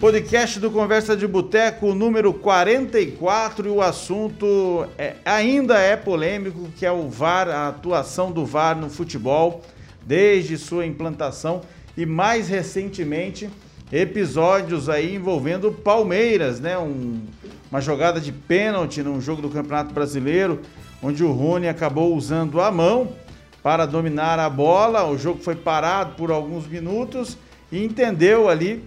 Podcast do Conversa de Boteco número 44 e o assunto é, ainda é polêmico, que é o VAR, a atuação do VAR no futebol desde sua implantação e mais recentemente episódios aí envolvendo Palmeiras, né? Um, uma jogada de pênalti num jogo do Campeonato Brasileiro, onde o Rony acabou usando a mão para dominar a bola. O jogo foi parado por alguns minutos e entendeu ali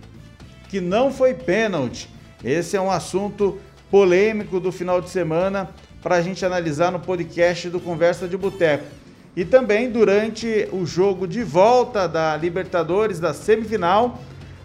que não foi pênalti. Esse é um assunto polêmico do final de semana para a gente analisar no podcast do Conversa de Boteco. E também durante o jogo de volta da Libertadores, da semifinal,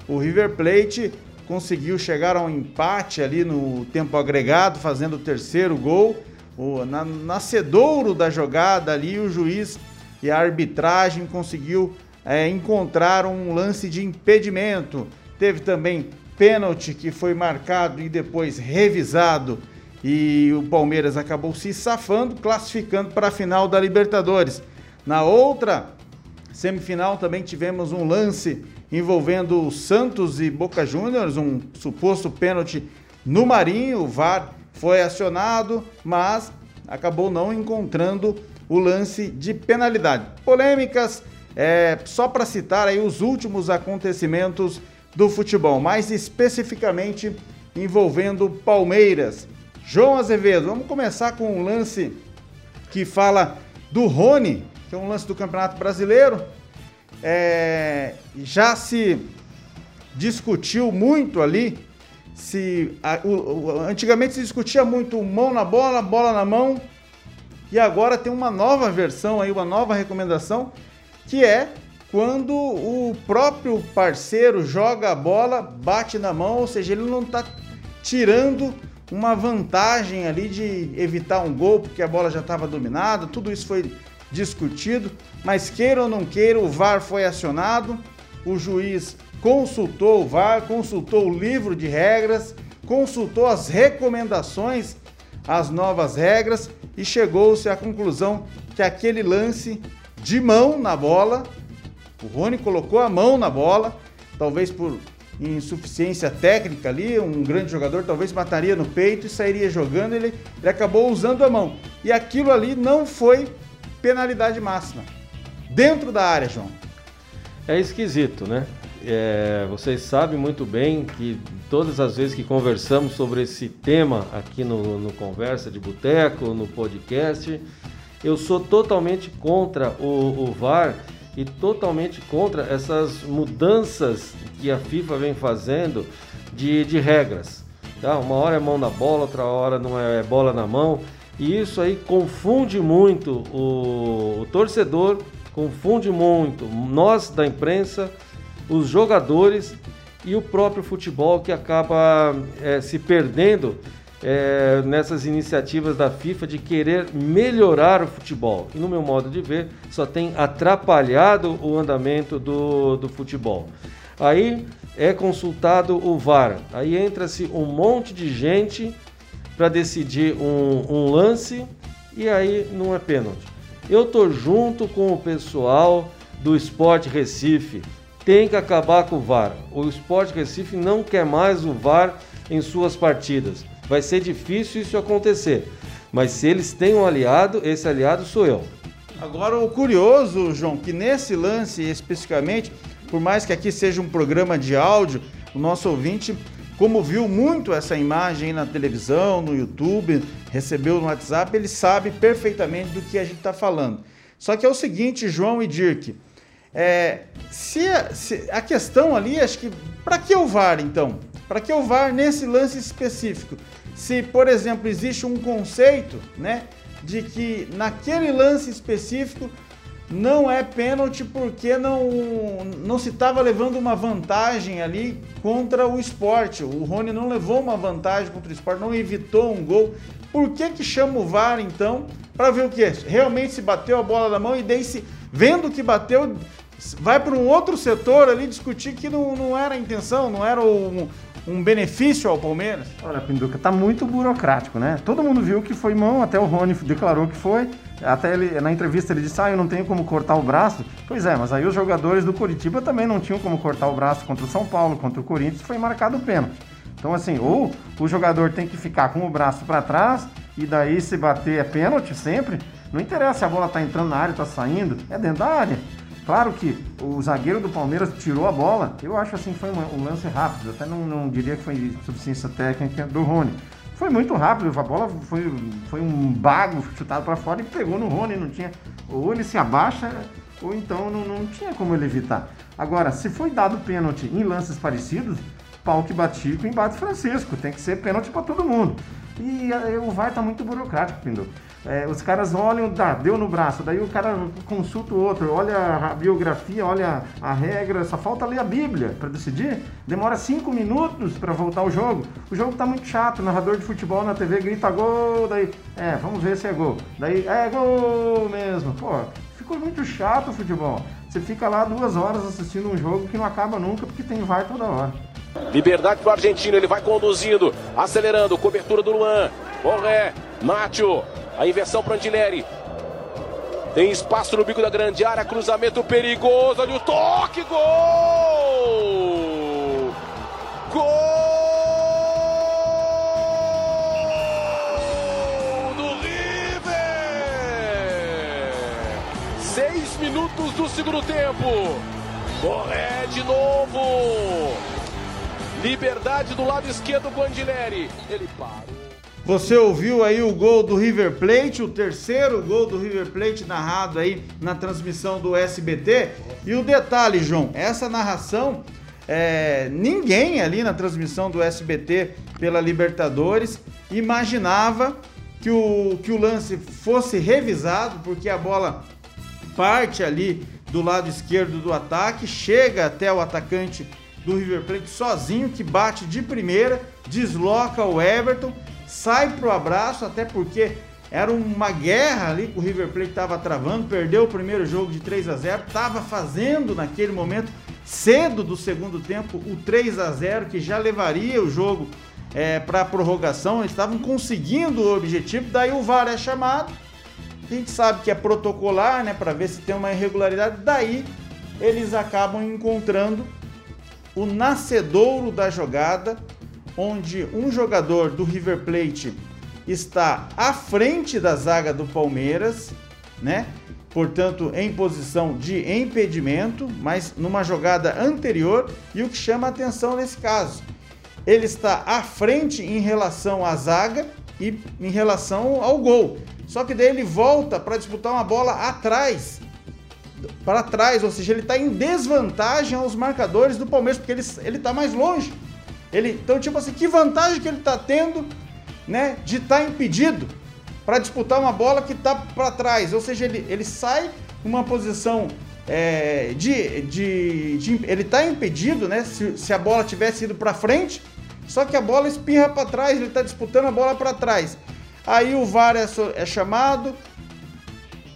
o River Plate conseguiu chegar a um empate ali no tempo agregado, fazendo o terceiro gol. O na, nascedouro da jogada ali, o juiz e a arbitragem conseguiu é, encontrar um lance de impedimento Teve também pênalti que foi marcado e depois revisado e o Palmeiras acabou se safando, classificando para a final da Libertadores. Na outra semifinal também tivemos um lance envolvendo Santos e Boca Juniors, um suposto pênalti no Marinho. O VAR foi acionado, mas acabou não encontrando o lance de penalidade. Polêmicas, é, só para citar aí os últimos acontecimentos do futebol, mais especificamente envolvendo Palmeiras. João Azevedo, vamos começar com um lance que fala do Rony, que é um lance do Campeonato Brasileiro. É, já se discutiu muito ali se a, o, o, antigamente se discutia muito mão na bola, bola na mão, e agora tem uma nova versão aí, uma nova recomendação que é quando o próprio parceiro joga a bola, bate na mão, ou seja, ele não está tirando uma vantagem ali de evitar um gol porque a bola já estava dominada, tudo isso foi discutido, mas queira ou não queira, o VAR foi acionado, o juiz consultou o VAR, consultou o livro de regras, consultou as recomendações, as novas regras e chegou-se à conclusão que aquele lance de mão na bola o Rony colocou a mão na bola, talvez por insuficiência técnica ali, um grande jogador talvez mataria no peito e sairia jogando, ele, ele acabou usando a mão. E aquilo ali não foi penalidade máxima. Dentro da área, João. É esquisito, né? É, vocês sabem muito bem que todas as vezes que conversamos sobre esse tema aqui no, no Conversa de Boteco, no podcast, eu sou totalmente contra o, o VAR e totalmente contra essas mudanças que a FIFA vem fazendo de, de regras. Tá? Uma hora é mão na bola, outra hora não é, é bola na mão. E isso aí confunde muito o, o torcedor, confunde muito nós da imprensa, os jogadores e o próprio futebol que acaba é, se perdendo é, nessas iniciativas da FIFA de querer melhorar o futebol. E no meu modo de ver, só tem atrapalhado o andamento do, do futebol. Aí é consultado o VAR. Aí entra-se um monte de gente para decidir um, um, lance e aí não é pênalti. Eu tô junto com o pessoal do Esporte Recife. Tem que acabar com o VAR. O Esporte Recife não quer mais o VAR em suas partidas vai ser difícil isso acontecer. Mas se eles têm um aliado, esse aliado sou eu. Agora, o curioso, João, que nesse lance especificamente, por mais que aqui seja um programa de áudio, o nosso ouvinte, como viu muito essa imagem na televisão, no YouTube, recebeu no WhatsApp, ele sabe perfeitamente do que a gente está falando. Só que é o seguinte, João e Dirk, é, se, se, a questão ali, acho que para que o VAR então? Para que o VAR nesse lance específico? Se, por exemplo, existe um conceito, né, de que naquele lance específico não é pênalti porque não, não se estava levando uma vantagem ali contra o esporte. O Rony não levou uma vantagem contra o esporte, não evitou um gol. Por que que chama o VAR então? Para ver o que? Realmente se bateu a bola na mão e daí se vendo que bateu, vai para um outro setor ali discutir que não, não era a intenção, não era o, um benefício ao Palmeiras? Olha, Pinduca, tá muito burocrático, né? Todo mundo viu que foi mão, até o Rony declarou que foi. Até ele, na entrevista ele disse, ah, eu não tenho como cortar o braço. Pois é, mas aí os jogadores do Curitiba também não tinham como cortar o braço contra o São Paulo, contra o Corinthians, foi marcado o pênalti. Então, assim, ou o jogador tem que ficar com o braço para trás e daí se bater é pênalti sempre. Não interessa se a bola tá entrando na área, tá saindo, é dentro da área. Claro que o zagueiro do Palmeiras tirou a bola. Eu acho assim que foi um, lance rápido. Até não, não, diria que foi suficiência técnica do Rony. Foi muito rápido. A bola foi, foi um bago chutado para fora e pegou no Rony. Não tinha. Ou ele se abaixa, ou então não, não tinha como ele evitar. Agora, se foi dado pênalti em lances parecidos, pau que batico embate Francisco. Tem que ser pênalti para todo mundo. E eh, o VAR tá muito burocrático, Pindu. É, os caras olham, tá, deu no braço, daí o cara consulta o outro, olha a biografia, olha a regra, só falta ler a Bíblia para decidir. Demora cinco minutos para voltar o jogo. O jogo tá muito chato, o narrador de futebol na TV grita gol, daí, é, vamos ver se é gol. Daí, é gol mesmo. Pô, ficou muito chato o futebol. Você fica lá duas horas assistindo um jogo que não acaba nunca porque tem VAR toda hora. Liberdade para o argentino, ele vai conduzindo, acelerando, cobertura do Luan. Borré, Mátio, a inversão para Andileri. Tem espaço no bico da grande área, cruzamento perigoso, olha o toque, gol! Gol do River! Seis minutos do segundo tempo. Borré de novo. Liberdade do lado esquerdo com Andileri. Ele parou. Você ouviu aí o gol do River Plate, o terceiro gol do River Plate narrado aí na transmissão do SBT. E o detalhe, João, essa narração, é, ninguém ali na transmissão do SBT pela Libertadores imaginava que o, que o lance fosse revisado, porque a bola parte ali do lado esquerdo do ataque, chega até o atacante do River Plate sozinho, que bate de primeira, desloca o Everton, sai pro abraço, até porque era uma guerra ali que o River Plate estava travando, perdeu o primeiro jogo de 3 a 0, estava fazendo naquele momento, cedo do segundo tempo, o 3 a 0 que já levaria o jogo é, para a prorrogação, eles estavam conseguindo o objetivo, daí o VAR é chamado, a gente sabe que é protocolar, né, para ver se tem uma irregularidade, daí eles acabam encontrando o nascedouro da jogada, onde um jogador do River Plate está à frente da zaga do Palmeiras, né? Portanto, em posição de impedimento, mas numa jogada anterior, e o que chama atenção nesse caso, ele está à frente em relação à zaga e em relação ao gol. Só que daí ele volta para disputar uma bola atrás para trás, ou seja, ele está em desvantagem aos marcadores do Palmeiras, porque ele, ele tá mais longe. Ele, então, tipo assim, que vantagem que ele está tendo, né, de estar tá impedido para disputar uma bola que está para trás, ou seja, ele, ele sai uma posição é, de, de, de, ele está impedido, né, se, se a bola tivesse ido para frente, só que a bola espirra para trás, ele está disputando a bola para trás. Aí o VAR é, é chamado,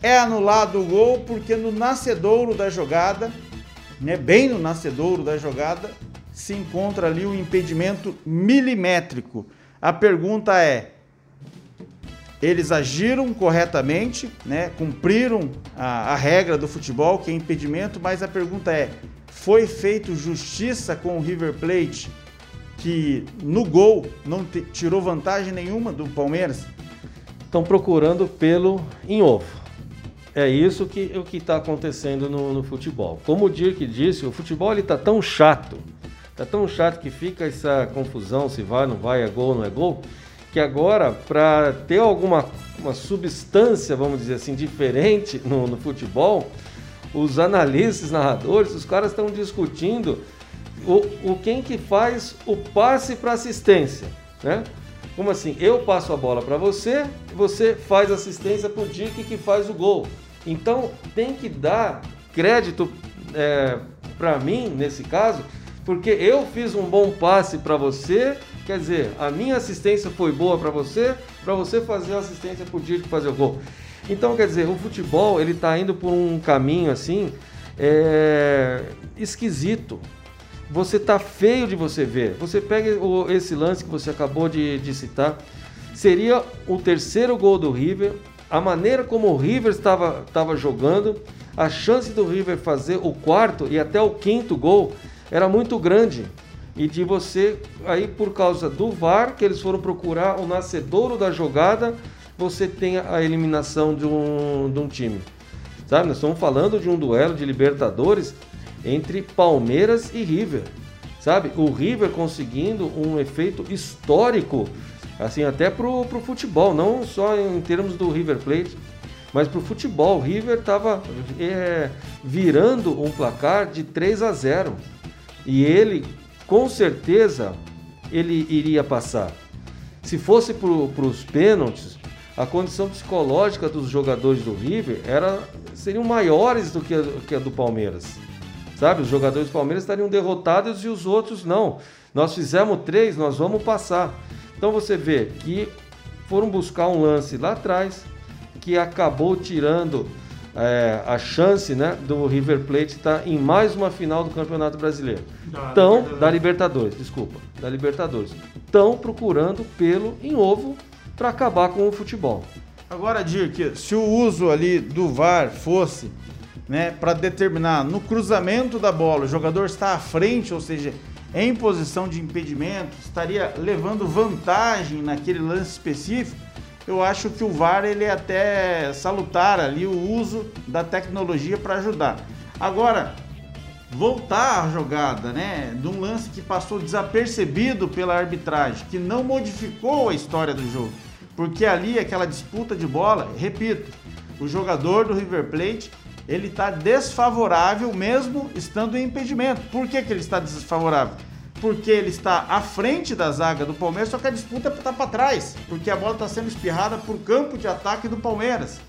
é anulado o gol porque no nascedouro da jogada, né, bem no nascedouro da jogada, se encontra ali o um impedimento milimétrico. A pergunta é: eles agiram corretamente, né, cumpriram a, a regra do futebol, que é impedimento, mas a pergunta é: foi feito justiça com o River Plate, que no gol não tirou vantagem nenhuma do Palmeiras? Estão procurando pelo em ovo. É isso que o que está acontecendo no, no, futebol. Como o Dirk disse, o futebol está tão chato, está tão chato que fica essa confusão se vai, não vai, é gol, não é gol, que agora para ter alguma uma substância, vamos dizer assim, diferente no, no futebol, os analistas, narradores, os caras estão discutindo o, o quem que faz o passe para assistência, né? Como assim? Eu passo a bola para você, você faz assistência para o Dick que faz o gol. Então tem que dar crédito é, para mim nesse caso, porque eu fiz um bom passe para você, quer dizer, a minha assistência foi boa para você, para você fazer a assistência para o Dick fazer o gol. Então quer dizer, o futebol ele está indo por um caminho assim é, esquisito. Você tá feio de você ver. Você pega o, esse lance que você acabou de, de citar, seria o terceiro gol do River, a maneira como o River estava, estava jogando, a chance do River fazer o quarto e até o quinto gol era muito grande. E de você, aí por causa do VAR, que eles foram procurar o nascedouro da jogada, você tem a eliminação de um, de um time. Sabe, nós estamos falando de um duelo de Libertadores entre Palmeiras e River. Sabe, o River conseguindo um efeito histórico, assim, até pro, pro futebol, não só em termos do River Plate, mas pro futebol. O River estava é, virando um placar de 3 a 0 e ele, com certeza, ele iria passar. Se fosse para os pênaltis, a condição psicológica dos jogadores do River era, seriam maiores do que a, que a do Palmeiras. Sabe? Os jogadores do Palmeiras estariam derrotados e os outros não. Nós fizemos três, nós vamos passar. Então você vê que foram buscar um lance lá atrás que acabou tirando é, a chance né, do River Plate estar em mais uma final do Campeonato Brasileiro. Da então, Libertadores. da Libertadores, desculpa, da Libertadores. Estão procurando pelo em ovo para acabar com o futebol. Agora, Dirk, se o uso ali do VAR fosse né, para determinar no cruzamento da bola, o jogador está à frente, ou seja, em posição de impedimento, estaria levando vantagem naquele lance específico, eu acho que o VAR ele é até salutar ali o uso da tecnologia para ajudar. Agora, voltar à jogada, né, de um lance que passou desapercebido pela arbitragem, que não modificou a história do jogo porque ali aquela disputa de bola, repito, o jogador do River Plate ele está desfavorável mesmo estando em impedimento. Por que, que ele está desfavorável? Porque ele está à frente da zaga do Palmeiras, só que a disputa está para trás, porque a bola está sendo espirrada por campo de ataque do Palmeiras.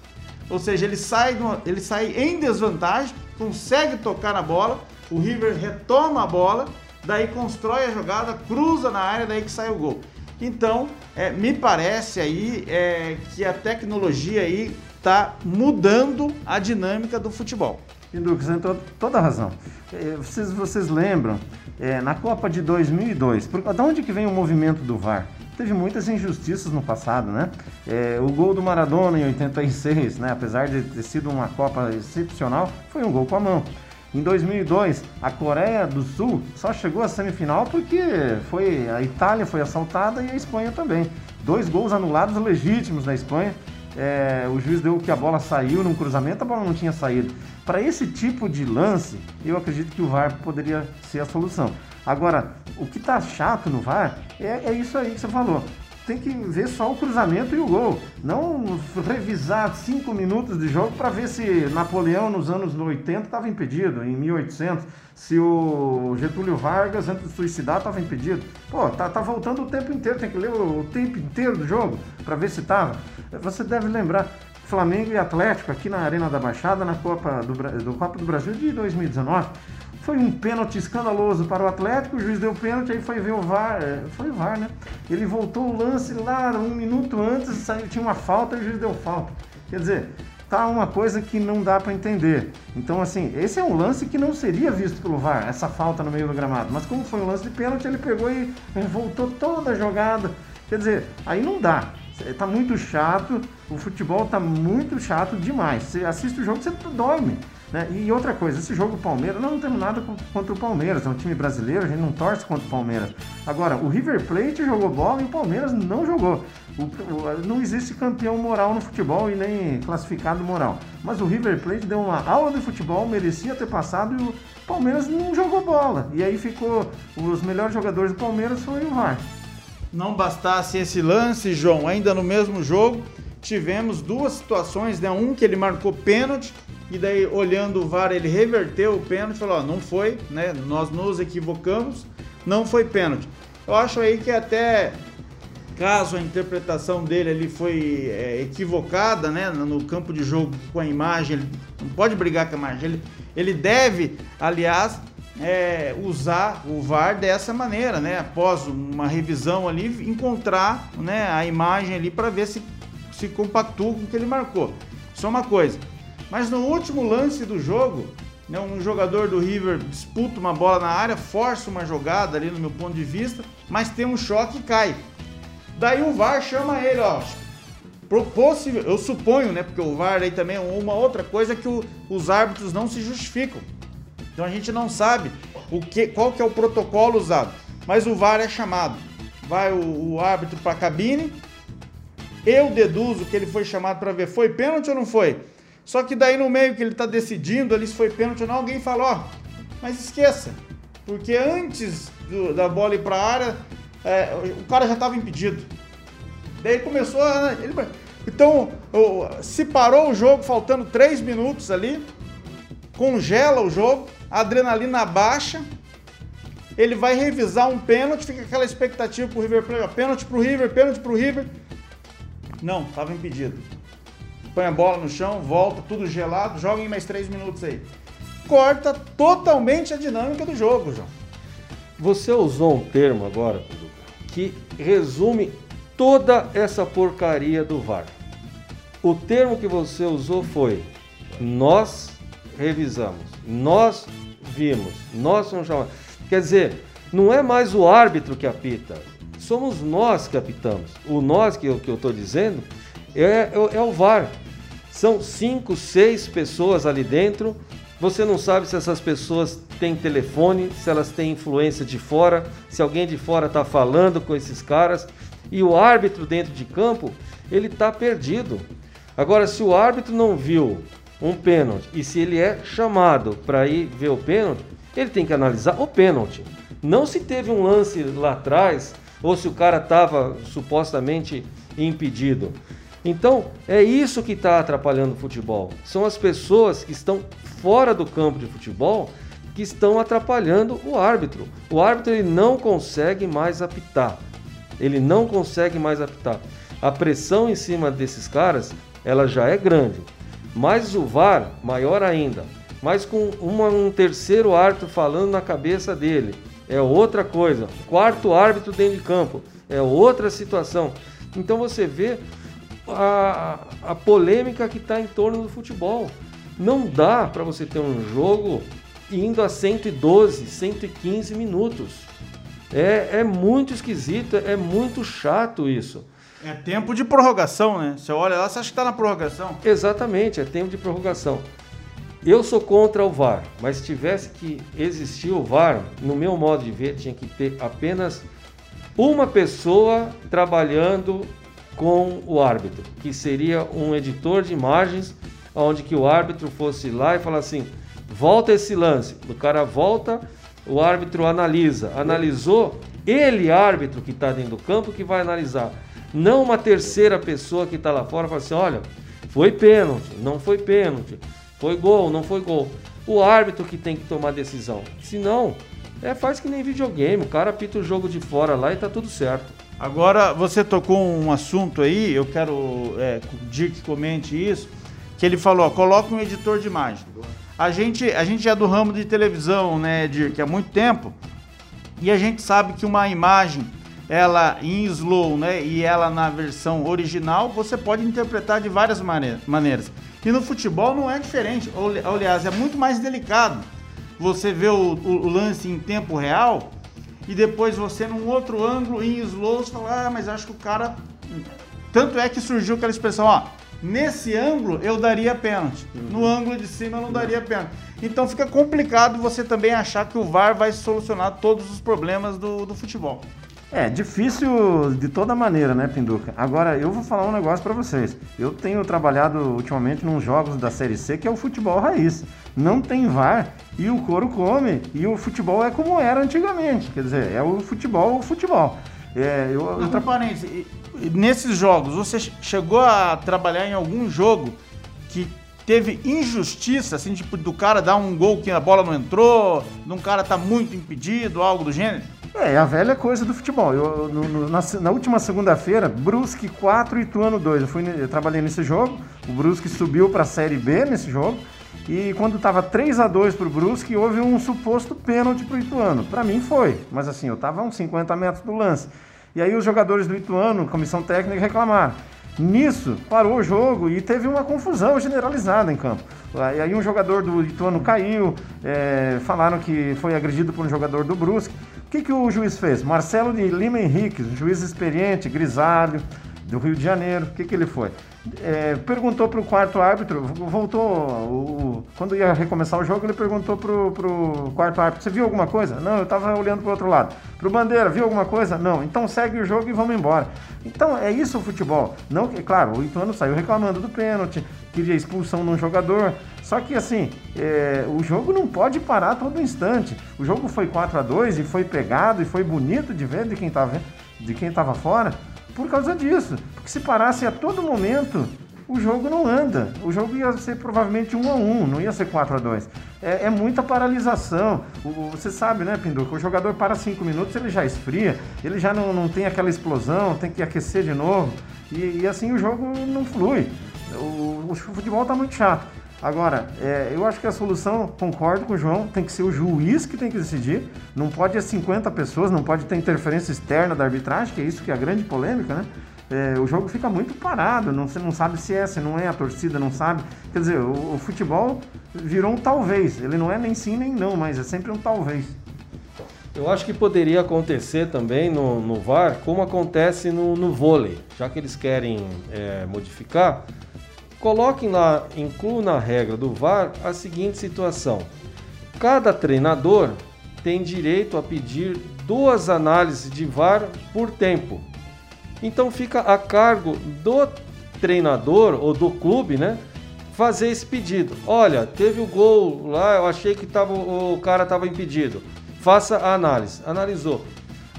Ou seja, ele sai, ele sai em desvantagem, consegue tocar na bola, o River retoma a bola, daí constrói a jogada, cruza na área, daí que sai o gol. Então, é, me parece aí é, que a tecnologia aí está mudando a dinâmica do futebol. Pinduca, você tem toda a razão. É, vocês, vocês lembram, é, na Copa de 2002, por, de onde que vem o movimento do VAR? Teve muitas injustiças no passado, né? É, o gol do Maradona em 86, né? apesar de ter sido uma Copa excepcional, foi um gol com a mão. Em 2002, a Coreia do Sul só chegou à semifinal porque foi a Itália foi assaltada e a Espanha também. Dois gols anulados legítimos da Espanha. É, o juiz deu que a bola saiu num cruzamento, a bola não tinha saído. Para esse tipo de lance, eu acredito que o VAR poderia ser a solução. Agora, o que está chato no VAR é, é isso aí que você falou tem que ver só o cruzamento e o gol. Não revisar cinco minutos de jogo para ver se Napoleão nos anos 80 estava impedido, em 1800. Se o Getúlio Vargas, antes de suicidar, estava impedido. Pô, tá, tá voltando o tempo inteiro, tem que ler o, o tempo inteiro do jogo para ver se estava. Você deve lembrar, Flamengo e Atlético aqui na Arena da Baixada, na Copa do, do Copa do Brasil de 2019. Foi um pênalti escandaloso para o Atlético, o juiz deu pênalti, aí foi ver o VAR, é, foi o VAR, né? Ele voltou o lance lá um minuto antes, saiu, tinha uma falta e o juiz deu falta. Quer dizer, tá uma coisa que não dá para entender. Então, assim, esse é um lance que não seria visto pelo VAR, essa falta no meio do gramado. Mas como foi um lance de pênalti, ele pegou e voltou toda a jogada. Quer dizer, aí não dá. Tá muito chato, o futebol tá muito chato demais. Você assiste o jogo, você dorme. Né? E outra coisa, esse jogo Palmeiras, nós não temos nada contra o Palmeiras, é um time brasileiro, a gente não torce contra o Palmeiras. Agora, o River Plate jogou bola e o Palmeiras não jogou. O, o, não existe campeão moral no futebol e nem classificado moral. Mas o River Plate deu uma aula de futebol, merecia ter passado e o Palmeiras não jogou bola. E aí ficou, os melhores jogadores do Palmeiras foi o VAR. Não bastasse esse lance, João, ainda no mesmo jogo, tivemos duas situações, né? Um que ele marcou pênalti e daí olhando o VAR ele reverteu o pênalti, falou, não foi, né? Nós nos equivocamos, não foi pênalti. Eu acho aí que até caso a interpretação dele ali foi é, equivocada, né, no campo de jogo com a imagem, ele não pode brigar com a imagem, ele, ele deve, aliás, é, usar o VAR dessa maneira, né, após uma revisão ali, encontrar, né, a imagem ali para ver se se compactua com o que ele marcou. Só uma coisa. Mas no último lance do jogo, né, um jogador do River disputa uma bola na área, força uma jogada ali no meu ponto de vista, mas tem um choque e cai. Daí o VAR chama ele, ó. Possível, eu suponho, né? Porque o VAR aí também é uma outra coisa que o, os árbitros não se justificam. Então a gente não sabe o que, qual que é o protocolo usado. Mas o VAR é chamado. Vai o, o árbitro para a cabine. Eu deduzo que ele foi chamado para ver foi pênalti ou não foi. Só que daí no meio que ele está decidindo ali se foi pênalti ou não, alguém fala, ó, mas esqueça, porque antes do, da bola ir para a área, é, o cara já estava impedido. Daí começou a, ele, então, se parou o jogo faltando 3 minutos ali, congela o jogo, a adrenalina baixa, ele vai revisar um pênalti, fica aquela expectativa pro River Plate, pênalti pro River, pênalti pro River. Não, estava impedido põe a bola no chão, volta, tudo gelado, joga em mais três minutos aí. Corta totalmente a dinâmica do jogo, João. Você usou um termo agora, que resume toda essa porcaria do VAR. O termo que você usou foi nós revisamos, nós vimos, nós somos chamados. Quer dizer, não é mais o árbitro que apita, somos nós que apitamos. O nós que eu estou dizendo é, é, é o VAR. São cinco, seis pessoas ali dentro. Você não sabe se essas pessoas têm telefone, se elas têm influência de fora, se alguém de fora está falando com esses caras. E o árbitro dentro de campo, ele está perdido. Agora, se o árbitro não viu um pênalti e se ele é chamado para ir ver o pênalti, ele tem que analisar o pênalti. Não se teve um lance lá atrás ou se o cara estava supostamente impedido. Então, é isso que está atrapalhando o futebol. São as pessoas que estão fora do campo de futebol que estão atrapalhando o árbitro. O árbitro ele não consegue mais apitar. Ele não consegue mais apitar. A pressão em cima desses caras, ela já é grande. Mas o VAR, maior ainda. Mas com uma, um terceiro árbitro falando na cabeça dele. É outra coisa. Quarto árbitro dentro de campo. É outra situação. Então você vê a, a polêmica que está em torno do futebol. Não dá para você ter um jogo indo a 112, 115 minutos. É, é muito esquisito, é muito chato isso. É tempo de prorrogação, né? Você olha lá, você acha que está na prorrogação. Exatamente, é tempo de prorrogação. Eu sou contra o VAR, mas se tivesse que existir o VAR, no meu modo de ver, tinha que ter apenas uma pessoa trabalhando com o árbitro, que seria um editor de imagens, onde que o árbitro fosse lá e falar assim, volta esse lance, o cara volta, o árbitro analisa, analisou, ele árbitro que está dentro do campo que vai analisar, não uma terceira pessoa que está lá fora fala assim, olha, foi pênalti, não foi pênalti, foi gol, não foi gol. O árbitro que tem que tomar decisão. Se não, é faz que nem videogame, o cara apita o jogo de fora lá e tá tudo certo. Agora, você tocou um assunto aí, eu quero é, que comente isso, que ele falou, ó, coloca um editor de imagem. A gente, a gente é do ramo de televisão, né, Dirk, há muito tempo, e a gente sabe que uma imagem, ela em slow, né, e ela na versão original, você pode interpretar de várias maneiras. E no futebol não é diferente, aliás, é muito mais delicado. Você vê o, o lance em tempo real, e depois você num outro ângulo em slow você fala, ah, mas acho que o cara. Tanto é que surgiu aquela expressão, ó, nesse ângulo eu daria pênalti, no uhum. ângulo de cima eu não daria pênalti. Então fica complicado você também achar que o VAR vai solucionar todos os problemas do, do futebol. É, difícil de toda maneira, né, Pinduca? Agora, eu vou falar um negócio para vocês. Eu tenho trabalhado ultimamente nos jogos da Série C, que é o futebol raiz. Não tem VAR e o couro come. E o futebol é como era antigamente. Quer dizer, é o futebol, o futebol. É, eu, eu tra... nesses jogos, você chegou a trabalhar em algum jogo que teve injustiça, assim, tipo, do cara dar um gol que a bola não entrou, de um cara tá muito impedido, algo do gênero? É, a velha coisa do futebol. Eu, no, no, na, na, última segunda-feira, Brusque 4 e Ituano 2. Eu, fui, eu trabalhei nesse jogo. O Brusque subiu para a Série B nesse jogo. E quando estava 3 a 2 para o Brusque, houve um suposto pênalti para o Ituano. Para mim foi, mas assim, eu estava a uns 50 metros do lance. E aí os jogadores do Ituano, comissão técnica, reclamaram. Nisso, parou o jogo e teve uma confusão generalizada em campo. E aí um jogador do Ituano caiu, é, falaram que foi agredido por um jogador do Brusque. Que, que o juiz fez? Marcelo de Lima Henrique, juiz experiente, grisalho, do Rio de Janeiro, o que, que ele foi? É, perguntou para o quarto árbitro, voltou, o, quando ia recomeçar o jogo, ele perguntou para o quarto árbitro, você viu alguma coisa? Não, eu estava olhando para o outro lado. Para o Bandeira, viu alguma coisa? Não, então segue o jogo e vamos embora. Então é isso o futebol. Não, claro, o Ituano saiu reclamando do pênalti, queria expulsão num jogador, só que assim, é, o jogo não pode parar todo instante. O jogo foi 4 a 2 e foi pegado e foi bonito de ver de quem estava de quem estava fora por causa disso. Porque se parasse a todo momento, o jogo não anda. O jogo ia ser provavelmente 1 a 1 não ia ser 4 a 2 É, é muita paralisação. O, você sabe, né, Pinduca? O jogador para 5 minutos, ele já esfria, ele já não, não tem aquela explosão, tem que aquecer de novo. E, e assim o jogo não flui. O, o futebol está muito chato. Agora, é, eu acho que a solução, concordo com o João, tem que ser o juiz que tem que decidir. Não pode ser 50 pessoas, não pode ter interferência externa da arbitragem, que é isso que é a grande polêmica, né? É, o jogo fica muito parado, não, você não sabe se é, se não é, a torcida não sabe. Quer dizer, o, o futebol virou um talvez. Ele não é nem sim nem não, mas é sempre um talvez. Eu acho que poderia acontecer também no, no VAR, como acontece no, no vôlei, já que eles querem é, modificar Coloquem lá, incluam na regra do VAR a seguinte situação: cada treinador tem direito a pedir duas análises de VAR por tempo. Então fica a cargo do treinador ou do clube, né? Fazer esse pedido. Olha, teve o gol lá, eu achei que tava, o cara estava impedido. Faça a análise. Analisou.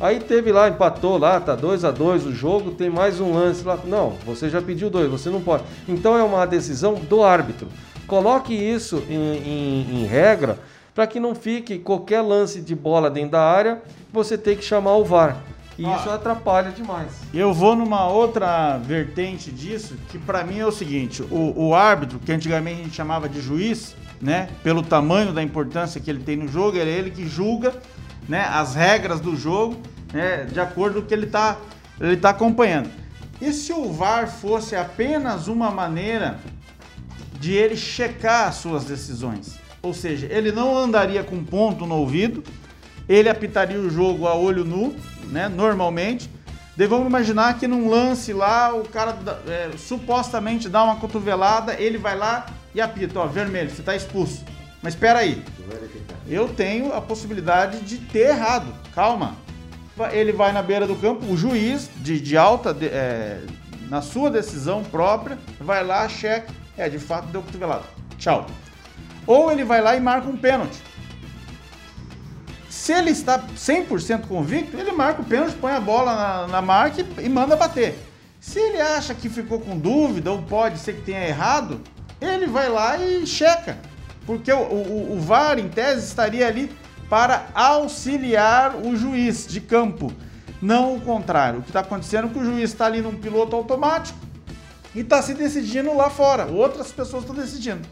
Aí teve lá, empatou lá, tá 2 a 2 o jogo, tem mais um lance lá. Não, você já pediu dois, você não pode. Então é uma decisão do árbitro. Coloque isso em, em, em regra para que não fique qualquer lance de bola dentro da área, você tem que chamar o VAR. E ah, isso atrapalha demais. Eu vou numa outra vertente disso, que para mim é o seguinte: o, o, árbitro, que antigamente a gente chamava de juiz, né, pelo tamanho da importância que ele tem no jogo, é ele que julga né, as regras do jogo né, de acordo com o que ele está ele tá acompanhando. E se o VAR fosse apenas uma maneira de ele checar as suas decisões? Ou seja, ele não andaria com ponto no ouvido, ele apitaria o jogo a olho nu, né, normalmente. Daí vamos imaginar que num lance lá, o cara é, supostamente dá uma cotovelada, ele vai lá e apita, ó, vermelho, você está expulso. Mas espera aí, eu tenho a possibilidade de ter errado, calma ele vai na beira do campo, o juiz de, de alta, de, é, na sua decisão própria, vai lá, cheque, é, de fato deu cotovelado. Tchau. Ou ele vai lá e marca um pênalti. Se ele está 100% convicto, ele marca o pênalti, põe a bola na, na marca e, e manda bater. Se ele acha que ficou com dúvida ou pode ser que tenha errado, ele vai lá e checa. Porque o, o, o VAR, em tese, estaria ali para auxiliar o juiz de campo, não o contrário. O que está acontecendo é que o juiz está ali num piloto automático e está se decidindo lá fora. Outras pessoas estão decidindo.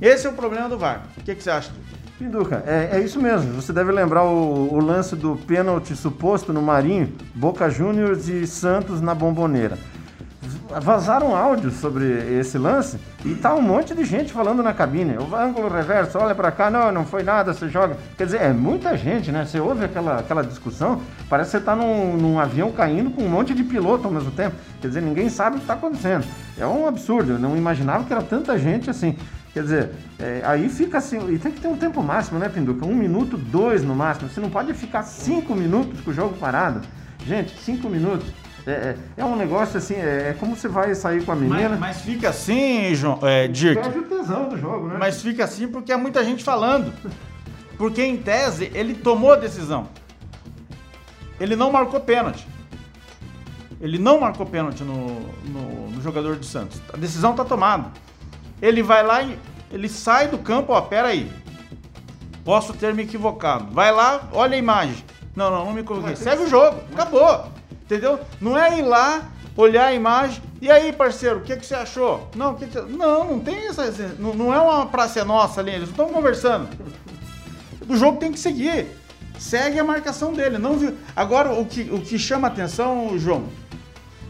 Esse é o problema do VAR. O que, que você acha? Pinduca, é, é, isso mesmo. Você deve lembrar o, o lance do pênalti suposto no Marinho, Boca Juniors e Santos na Bomboneira vazaram áudios sobre esse lance e tá um monte de gente falando na cabine. O ângulo reverso, olha para cá, não, não foi nada, você joga. Quer dizer, é muita gente, né? Você ouve aquela, aquela discussão, parece que você tá num, num avião caindo com um monte de piloto ao mesmo tempo. Quer dizer, ninguém sabe o que está acontecendo. É um absurdo, eu não imaginava que era tanta gente assim. Quer dizer, é, aí fica assim, e tem que ter um tempo máximo, né, Pinduca? Um minuto, dois no máximo. Você não pode ficar cinco minutos com o jogo parado. Gente, cinco minutos. É, é, é, um negócio assim, é, é, como você vai sair com a menina. Mas, mas fica assim, João, é, Dirk. Perde o tesão do jogo, né? Mas fica assim porque há muita gente falando. Porque em tese ele tomou a decisão. Ele não marcou pênalti. Ele não marcou pênalti no, no, no jogador do Santos. A decisão está tomada. Ele vai lá e ele sai do campo, ó, pera aí. Posso ter me equivocado. Vai lá, olha a imagem. Não, não, não me coloquei. Segue o jogo. Acabou. Entendeu? Não é ir lá, olhar a imagem. E aí, parceiro, o que, que você achou? Não, que que... não, não tem essa. Não, não é uma praça nossa ali, eles estão conversando. O jogo tem que seguir. Segue a marcação dele. Não viu. Agora, o que, o que chama atenção, João,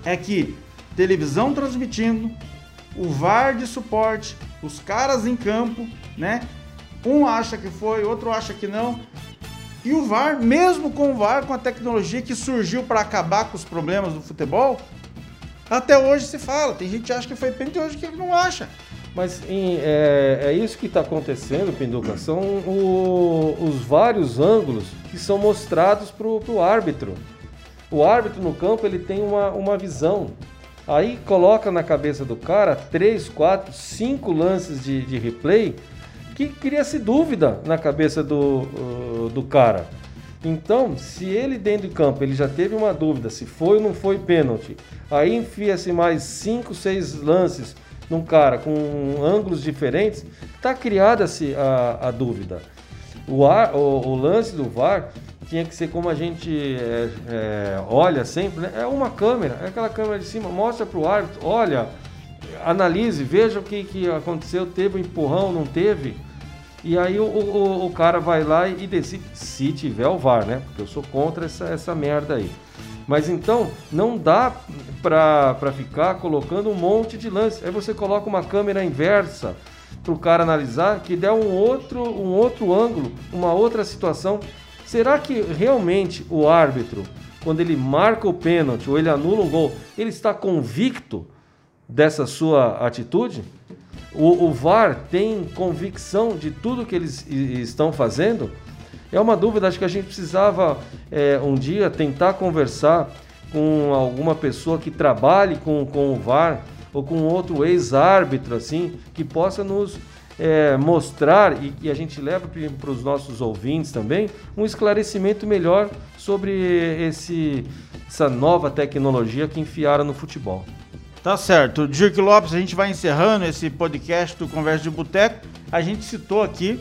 é que televisão transmitindo, o VAR de suporte, os caras em campo, né? Um acha que foi, outro acha que não. E o VAR, mesmo com o VAR, com a tecnologia que surgiu para acabar com os problemas do futebol, até hoje se fala. Tem gente que acha que foi pênalti, hoje que não acha. Mas em, é, é, isso que está acontecendo, Pinduca. São o, os vários ângulos que são mostrados para o árbitro. O árbitro no campo ele tem uma, uma visão. Aí coloca na cabeça do cara três, quatro, cinco lances de, de replay que cria-se dúvida na cabeça do, uh, do cara. Então, se ele dentro de campo ele já teve uma dúvida se foi ou não foi pênalti, aí enfia-se mais cinco, seis lances num cara com ângulos diferentes, está criada-se a, a, dúvida. O, ar, o, o, lance do VAR tinha que ser como a gente é, é, olha sempre, né? é uma câmera, é aquela câmera de cima, mostra para o árbitro, olha, analise, veja o que, que aconteceu, teve um empurrão, não teve. E aí o, o, o, cara vai lá e decide, se tiver o VAR, né? Porque eu sou contra essa, essa merda aí. Mas então, não dá pra, pra ficar colocando um monte de lance. Aí você coloca uma câmera inversa pro cara analisar, que der um outro, um outro ângulo, uma outra situação. Será que realmente o árbitro, quando ele marca o pênalti ou ele anula um gol, ele está convicto dessa sua atitude? O, o VAR tem convicção de tudo que eles estão fazendo? É uma dúvida, acho que a gente precisava é, um dia tentar conversar com alguma pessoa que trabalhe com, com o VAR ou com outro ex-árbitro assim, que possa nos é, mostrar e que a gente leva para os nossos ouvintes também um esclarecimento melhor sobre esse, essa nova tecnologia que enfiaram no futebol. Tá certo. Dirk Lopes, a gente vai encerrando esse podcast do Conversa de Boteco. A gente citou aqui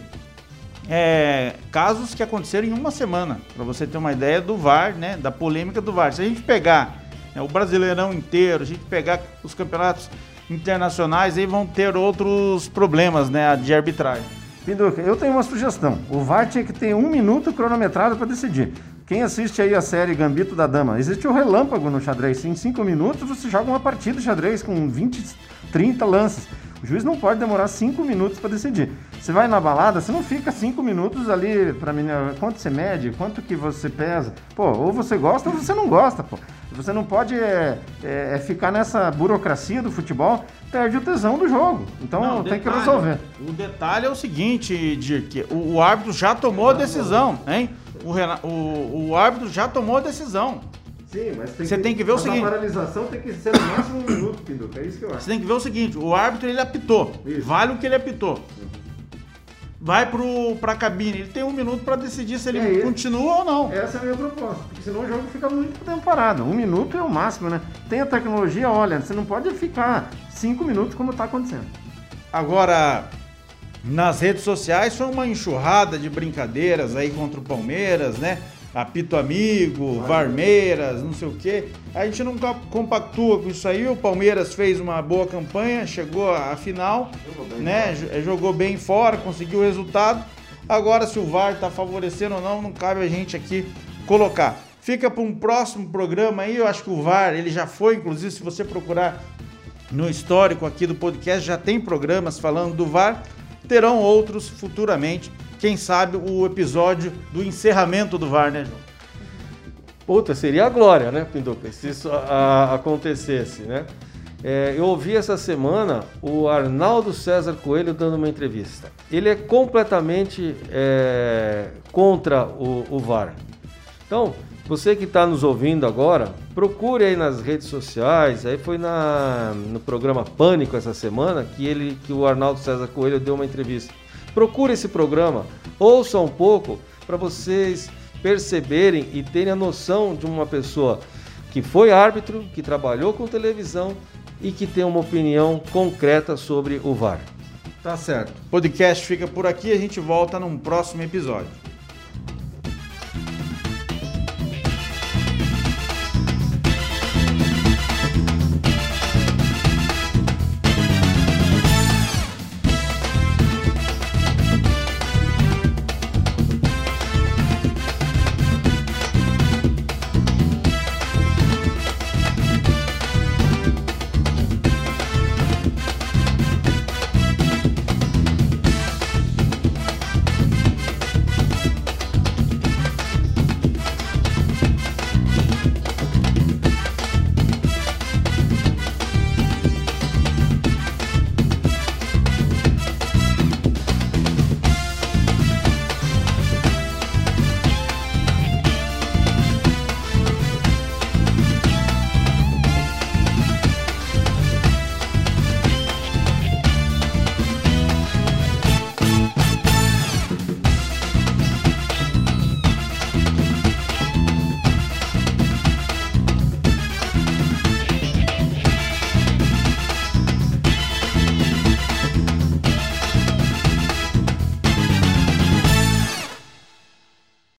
é, casos que aconteceram em uma semana, para você ter uma ideia do VAR, né? Da polêmica do VAR. Se a gente pegar né, o Brasileirão inteiro, a gente pegar os campeonatos internacionais, aí vão ter outros problemas, né? De arbitragem. Pinduca, eu tenho uma sugestão. O VAR tinha que ter um minuto cronometrado para decidir. Quem assiste aí a série Gambito da Dama, existe o um relâmpago no xadrez. Em 5 minutos você joga uma partida de xadrez com 20, 30 lances. O juiz não pode demorar 5 minutos para decidir. Você vai na balada, você não fica 5 minutos ali para mim, quanto você mede, quanto que você pesa. Pô, ou você gosta ou você não gosta, pô. Você não pode é, é, é ficar nessa burocracia do futebol, perde o tesão do jogo. Então não, tem detalhe, que resolver. O detalhe é o seguinte, Dirk, o, o árbitro já tomou a decisão, hein? O, o, o árbitro já tomou a decisão. Sim, mas tem você que, tem que ver o seguinte. A paralisação tem que ser no máximo um minuto, Pinduca. É isso que eu acho. Você tem que ver o seguinte: o árbitro ele apitou. Isso. Vale o que ele apitou. Vai pro, pra cabine. Ele tem um minuto para decidir se ele é continua ou não. Essa é a minha proposta. Porque senão o jogo fica muito tempo parado. Um minuto é o máximo, né? Tem a tecnologia, olha, você não pode ficar cinco minutos como está acontecendo. Agora, nas redes sociais foi uma enxurrada de brincadeiras aí contra o Palmeiras, né? Apito amigo, Varmeiras, não sei o quê. A gente não compactua com isso aí. O Palmeiras fez uma boa campanha, chegou à final, jogou né? Fora. Jogou bem fora, conseguiu o resultado. Agora, se o VAR está favorecendo ou não, não cabe a gente aqui colocar. Fica para um próximo programa aí. Eu acho que o VAR ele já foi, inclusive, se você procurar no histórico aqui do podcast, já tem programas falando do VAR terão outros futuramente. Quem sabe o episódio do encerramento do VAR, né, João? Puta, seria a glória, né, Pinduca, se isso a, acontecesse, né? É, eu ouvi essa semana o Arnaldo César Coelho dando uma entrevista. Ele é completamente é, contra o, o VAR. Então, você que está nos ouvindo agora, procure aí nas redes sociais. Aí foi na, no programa Pânico essa semana que ele, que o Arnaldo César Coelho deu uma entrevista. Procure esse programa, ouça um pouco para vocês perceberem e terem a noção de uma pessoa que foi árbitro, que trabalhou com televisão e que tem uma opinião concreta sobre o VAR. Tá certo. O podcast fica por aqui, a gente volta num próximo episódio.